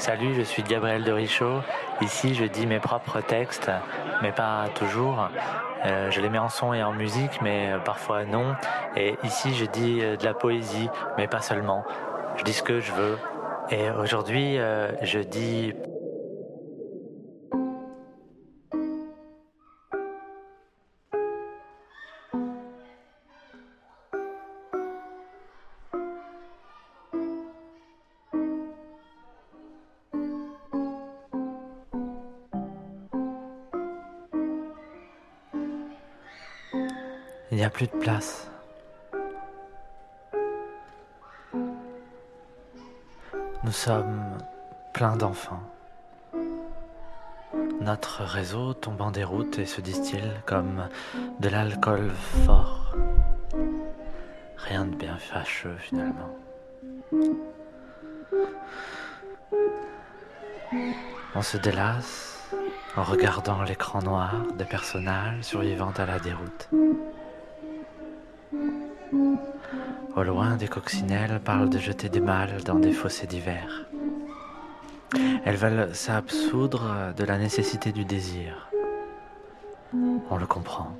Salut, je suis Gabriel de Richaud. Ici, je dis mes propres textes, mais pas toujours. Euh, je les mets en son et en musique, mais parfois non. Et ici, je dis euh, de la poésie, mais pas seulement. Je dis ce que je veux. Et aujourd'hui, euh, je dis Il n'y a plus de place. Nous sommes pleins d'enfants. Notre réseau tombe en déroute et se distille comme de l'alcool fort. Rien de bien fâcheux finalement. On se délasse en regardant l'écran noir des personnages survivant à la déroute. Loin, des coccinelles parlent de jeter des mâles dans des fossés d'hiver. Elles veulent s'absoudre de la nécessité du désir. On le comprend.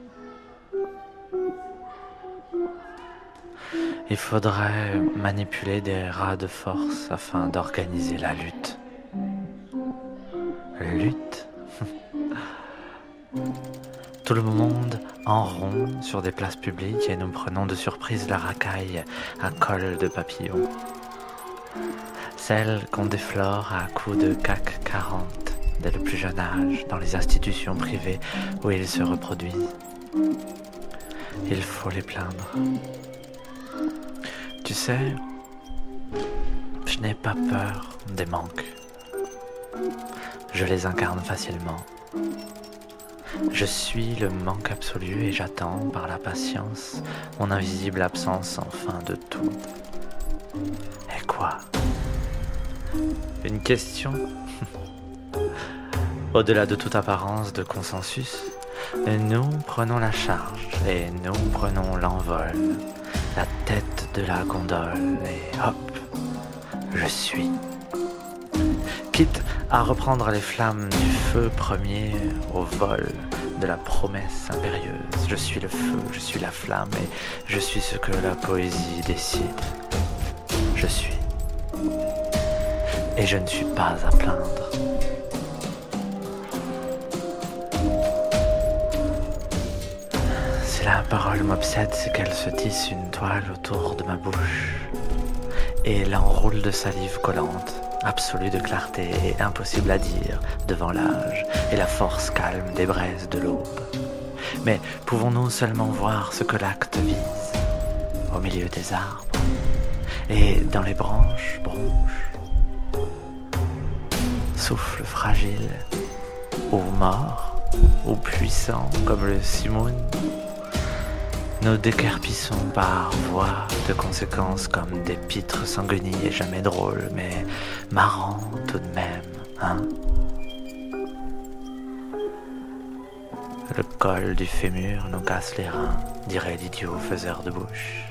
Il faudrait manipuler des rats de force afin d'organiser la lutte. Lutte Tout le monde en rond sur des places publiques et nous prenons de surprise la racaille à col de papillon. Celle qu'on déflore à coups de CAC 40 dès le plus jeune âge dans les institutions privées où ils se reproduisent. Il faut les plaindre. Tu sais, je n'ai pas peur des manques. Je les incarne facilement. Je suis le manque absolu et j'attends par la patience mon invisible absence enfin de tout. Et quoi? Une question? Au-delà de toute apparence de consensus, nous prenons la charge et nous prenons l'envol, la tête de la gondole et hop, je suis. Quitte à reprendre les flammes du feu premier au vol de la promesse impérieuse. Je suis le feu, je suis la flamme et je suis ce que la poésie décide. Je suis. Et je ne suis pas à plaindre. Si la parole m'obsède, c'est qu'elle se tisse une toile autour de ma bouche et l'enroule de salive collante absolue de clarté et impossible à dire devant l'âge et la force calme des braises de l'aube. Mais pouvons-nous seulement voir ce que l'acte vise au milieu des arbres et dans les branches bronches? Souffle fragile ou mort ou puissant comme le simoun nous décarpissons par voie de conséquences comme des pitres sanguinis et jamais drôles, mais marrants tout de même, hein Le col du fémur nous casse les reins, dirait l'idiot faiseur de bouche.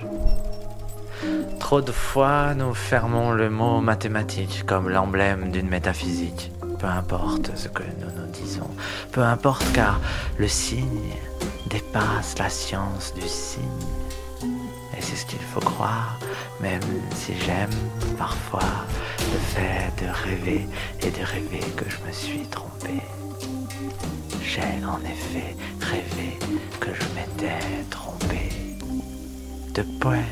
Trop de fois, nous fermons le mot mathématique comme l'emblème d'une métaphysique. Peu importe ce que nous nous disons, peu importe car le signe dépasse la science du signe. Et c'est ce qu'il faut croire, même si j'aime parfois le fait de rêver et de rêver que je me suis trompé. J'ai en effet rêvé que je m'étais trompé de poèmes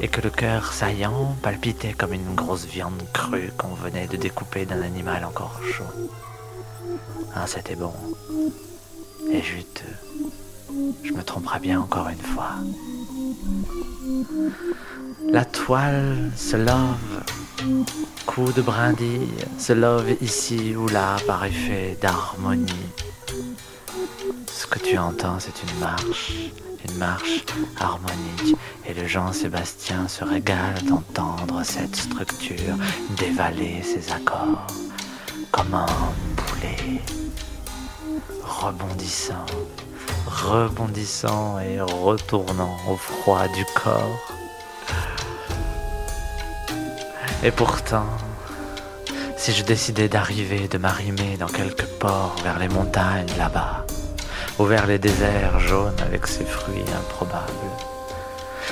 et que le cœur saillant palpitait comme une grosse viande crue qu'on venait de découper d'un animal encore chaud. Ah, c'était bon et juteux. Je me tromperai bien encore une fois. La toile se love, coup de brindille, se love ici ou là par effet d'harmonie. Ce que tu entends, c'est une marche, une marche harmonique, et le Jean-Sébastien se régale d'entendre cette structure dévaler ses accords comme un boulet rebondissant rebondissant et retournant au froid du corps. Et pourtant, Si je décidais d'arriver, de m'arrimer dans quelque port vers les montagnes là-bas, ou vers les déserts jaunes avec ses fruits improbables.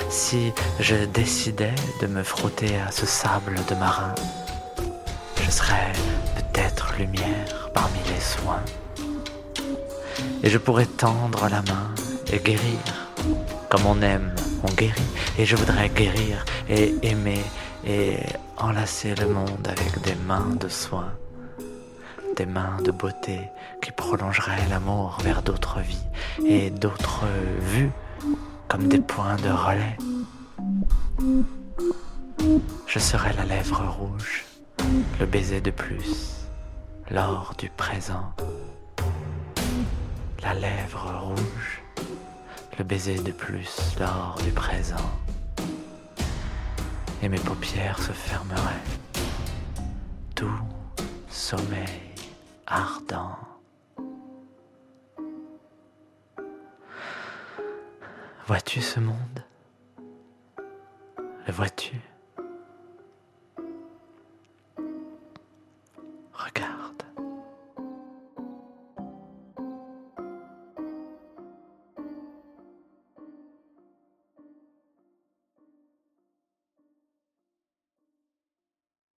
Si je décidais de me frotter à ce sable de marin, je serais peut-être lumière parmi les soins. Et je pourrais tendre la main et guérir. Comme on aime, on guérit. Et je voudrais guérir et aimer et enlacer le monde avec des mains de soin, des mains de beauté qui prolongeraient l'amour vers d'autres vies et d'autres vues comme des points de relais. Je serais la lèvre rouge, le baiser de plus, l'or du présent, la lèvre rouge, le baiser de plus, l'or du présent et mes paupières se fermeraient. Tout sommeil ardent. Vois-tu ce monde? Le vois-tu?